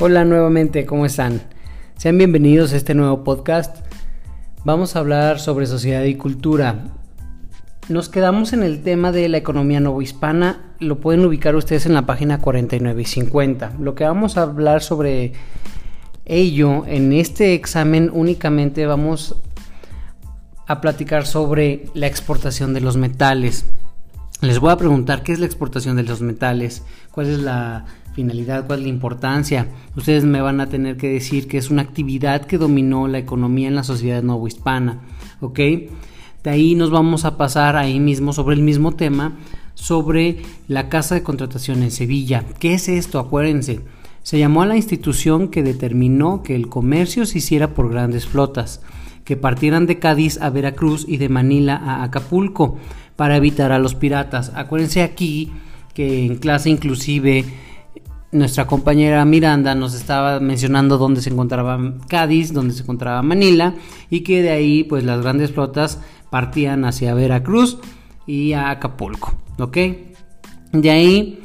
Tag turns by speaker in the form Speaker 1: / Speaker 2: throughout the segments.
Speaker 1: Hola nuevamente, ¿cómo están? Sean bienvenidos a este nuevo podcast. Vamos a hablar sobre sociedad y cultura. Nos quedamos en el tema de la economía novohispana. Lo pueden ubicar ustedes en la página 49 y 50. Lo que vamos a hablar sobre ello en este examen únicamente vamos a platicar sobre la exportación de los metales. Les voy a preguntar qué es la exportación de los metales, cuál es la finalidad, cuál es la importancia. Ustedes me van a tener que decir que es una actividad que dominó la economía en la sociedad novohispana, ¿ok? De ahí nos vamos a pasar ahí mismo sobre el mismo tema, sobre la casa de contratación en Sevilla. ¿Qué es esto? Acuérdense. Se llamó a la institución que determinó que el comercio se hiciera por grandes flotas, que partieran de Cádiz a Veracruz y de Manila a Acapulco para evitar a los piratas. Acuérdense aquí que en clase inclusive nuestra compañera Miranda nos estaba mencionando dónde se encontraba Cádiz, dónde se encontraba Manila y que de ahí pues las grandes flotas partían hacia Veracruz y a Acapulco, ¿ok? De ahí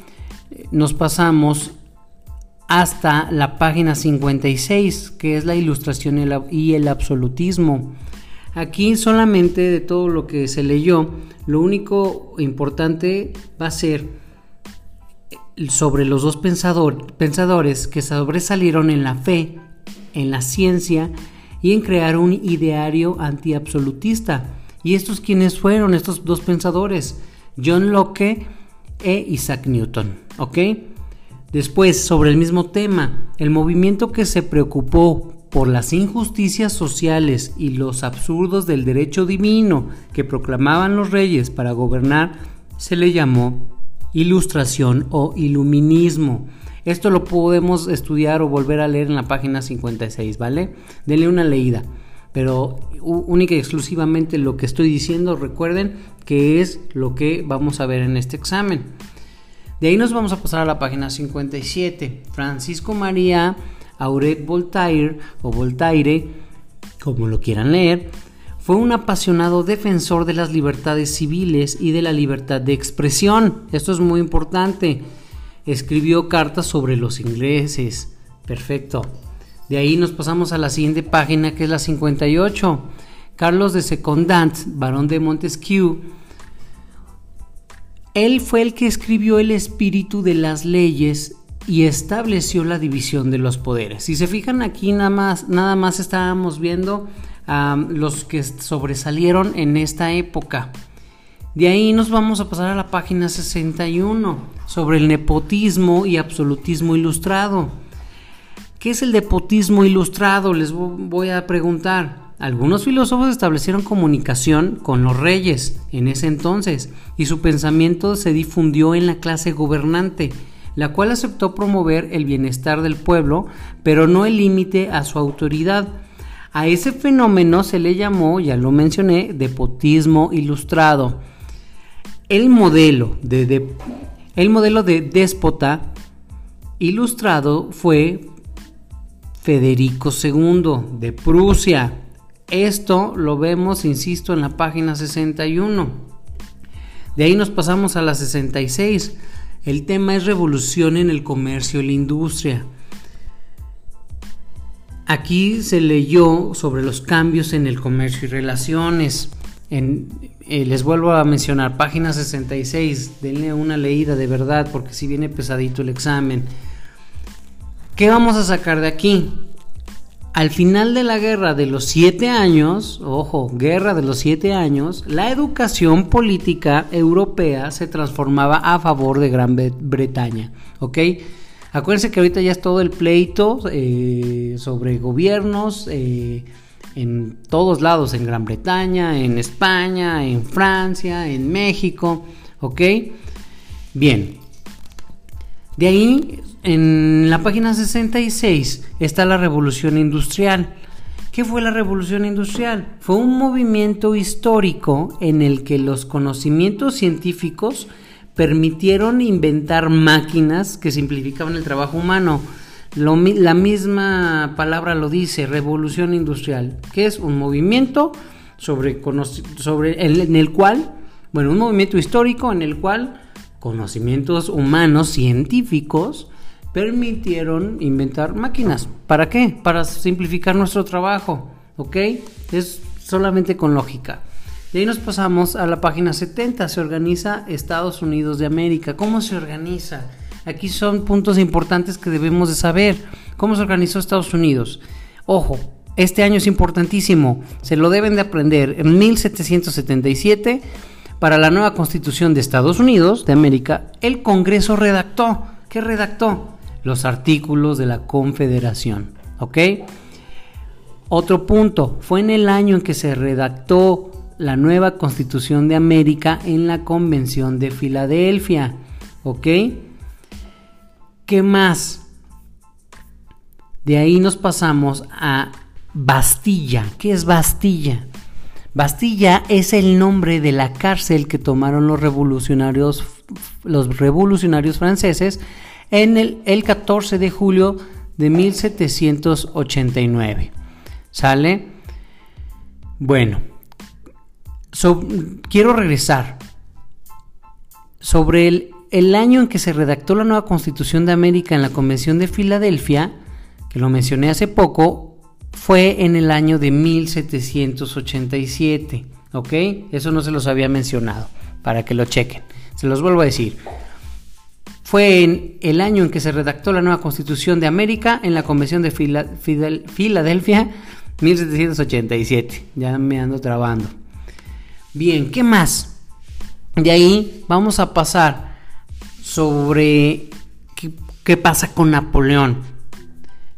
Speaker 1: nos pasamos hasta la página 56, que es la ilustración y el absolutismo. Aquí solamente de todo lo que se leyó, lo único importante va a ser sobre los dos pensadores que sobresalieron en la fe, en la ciencia y en crear un ideario antiabsolutista. ¿Y estos quiénes fueron estos dos pensadores? John Locke e Isaac Newton. Después, sobre el mismo tema, el movimiento que se preocupó por las injusticias sociales y los absurdos del derecho divino que proclamaban los reyes para gobernar, se le llamó ilustración o iluminismo. Esto lo podemos estudiar o volver a leer en la página 56, ¿vale? Denle una leída. Pero única y exclusivamente lo que estoy diciendo, recuerden que es lo que vamos a ver en este examen. De ahí nos vamos a pasar a la página 57. Francisco María Auret Voltaire o Voltaire, como lo quieran leer, fue un apasionado defensor de las libertades civiles y de la libertad de expresión. Esto es muy importante. Escribió cartas sobre los ingleses. Perfecto. De ahí nos pasamos a la siguiente página que es la 58. Carlos de Secondant, barón de Montesquieu, él fue el que escribió el espíritu de las leyes y estableció la división de los poderes. Si se fijan aquí nada más, nada más estábamos viendo los que sobresalieron en esta época. De ahí nos vamos a pasar a la página 61 sobre el nepotismo y absolutismo ilustrado. ¿Qué es el nepotismo ilustrado? Les voy a preguntar. Algunos filósofos establecieron comunicación con los reyes en ese entonces y su pensamiento se difundió en la clase gobernante la cual aceptó promover el bienestar del pueblo, pero no el límite a su autoridad. A ese fenómeno se le llamó, ya lo mencioné, depotismo ilustrado. El modelo de, el modelo de déspota ilustrado fue Federico II de Prusia. Esto lo vemos, insisto, en la página 61. De ahí nos pasamos a la 66 el tema es revolución en el comercio y la industria. Aquí se leyó sobre los cambios en el comercio y relaciones. Eh, les vuelvo a mencionar, página 66, denle una leída de verdad porque si viene pesadito el examen. ¿Qué vamos a sacar de aquí? Al final de la guerra de los siete años, ojo, guerra de los siete años, la educación política europea se transformaba a favor de Gran Bretaña, ¿ok? Acuérdense que ahorita ya es todo el pleito eh, sobre gobiernos eh, en todos lados, en Gran Bretaña, en España, en Francia, en México, ¿ok? Bien, de ahí, en la página 66, está la revolución industrial. ¿Qué fue la revolución industrial? Fue un movimiento histórico en el que los conocimientos científicos permitieron inventar máquinas que simplificaban el trabajo humano. la misma palabra lo dice, revolución industrial, que es un movimiento sobre, sobre en el cual, bueno, un movimiento histórico en el cual conocimientos humanos científicos permitieron inventar máquinas. ¿Para qué? Para simplificar nuestro trabajo, ¿ok? Es solamente con lógica. Y ahí nos pasamos a la página 70, se organiza Estados Unidos de América. ¿Cómo se organiza? Aquí son puntos importantes que debemos de saber. ¿Cómo se organizó Estados Unidos? Ojo, este año es importantísimo, se lo deben de aprender. En 1777, para la nueva constitución de Estados Unidos de América, el Congreso redactó. ¿Qué redactó? Los artículos de la Confederación. ¿Ok? Otro punto, fue en el año en que se redactó la nueva Constitución de América en la Convención de Filadelfia. ¿Ok? ¿Qué más? De ahí nos pasamos a Bastilla. ¿Qué es Bastilla? Bastilla es el nombre de la cárcel que tomaron los revolucionarios, los revolucionarios franceses en el, el 14 de julio de 1789. ¿Sale? Bueno, quiero regresar sobre el, año en que se redactó la nueva Constitución de América en la Convención de Filadelfia, que lo mencioné hace poco, fue en el año de 1787. ¿Ok? Eso no se los había mencionado, para que lo chequen. Se los vuelvo a decir. Fue en el año en que se redactó la nueva Constitución de América en la Convención de Filadelfia, 1787. Ya me ando trabando. Bien, ¿qué más? De ahí vamos a pasar sobre qué, pasa con Napoleón.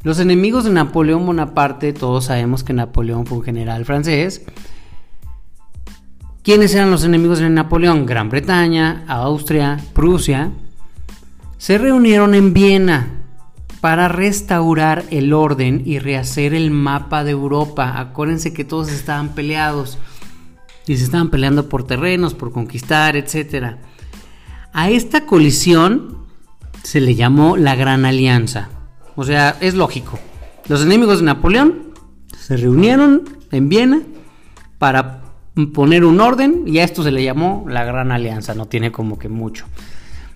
Speaker 1: Los enemigos de Napoleón Bonaparte, todos sabemos que Napoleón fue un general francés. ¿Quiénes eran los enemigos de Napoleón? Gran Bretaña, Austria, Prusia. Se reunieron en Viena para restaurar el orden y rehacer el mapa de Europa. Acuérdense que todos estaban peleados y se estaban peleando por terrenos, por conquistar, etc. A esta colisión se le llamó la Gran Alianza. O sea, es lógico. Los enemigos de Napoleón se reunieron en Viena para poner un orden y a esto se le llamó la Gran Alianza. No tiene como que mucho.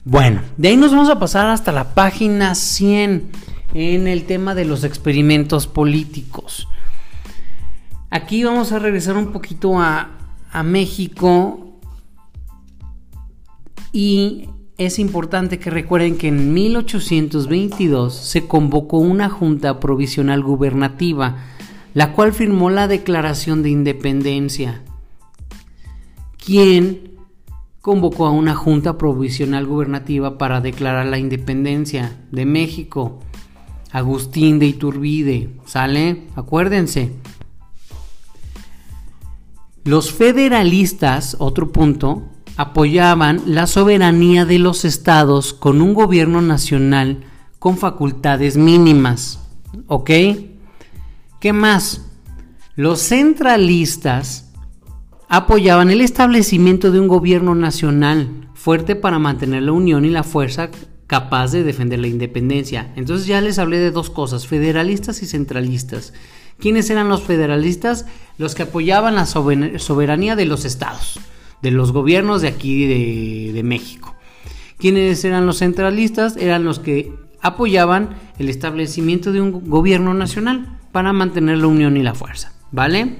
Speaker 1: Bueno, de ahí nos vamos a pasar hasta la página 100 en el tema de los experimentos políticos. Aquí vamos a regresar un poquito a, a México y es importante que recuerden que en 1822 se convocó una junta provisional gubernativa, la cual firmó la Declaración de Independencia. ¿Quién convocó a una junta provisional gubernativa para declarar la independencia de México? Agustín de Iturbide, ¿sale? Acuérdense. Los federalistas, otro punto, apoyaban la soberanía de los estados con un gobierno nacional con facultades mínimas. ¿Ok? ¿Qué más? Los centralistas apoyaban el establecimiento de un gobierno nacional fuerte para mantener la unión y la fuerza capaz de defender la independencia. Entonces ya les hablé de dos cosas, federalistas y centralistas. ¿Quiénes eran los federalistas? Los que apoyaban la soberanía de los estados, de los gobiernos de aquí de, México. ¿Quiénes eran los centralistas? Eran los que apoyaban el establecimiento de un gobierno nacional para mantener la unión y la fuerza. ¿Vale?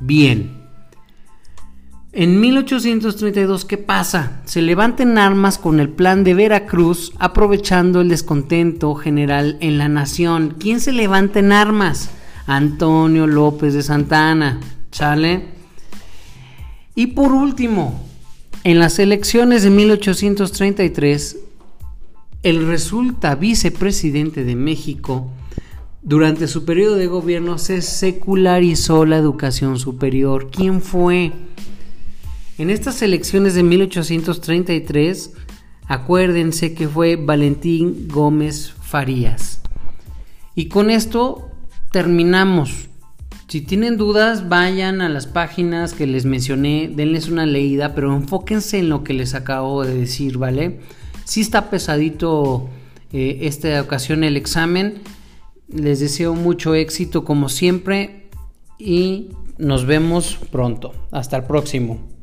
Speaker 1: Bien. En 1832, ¿qué pasa? Se levantan armas con el plan de Veracruz, aprovechando el descontento general en la nación. ¿Quién se levanta en armas? Antonio López de Santana. ¿Sale? Y por último, en las elecciones de 1833, el resulta vicepresidente de México. Durante su periodo de gobierno se secularizó la educación superior. ¿Quién fue? En estas elecciones de 1833, acuérdense que fue Valentín Gómez Farías. Y con esto terminamos. Si tienen dudas, vayan a las páginas que les mencioné, denles una leída, pero enfóquense en lo que les acabo de decir, ¿vale? Si está pesadito eh, esta ocasión el examen. Les deseo mucho éxito como siempre y nos vemos pronto. Hasta el próximo.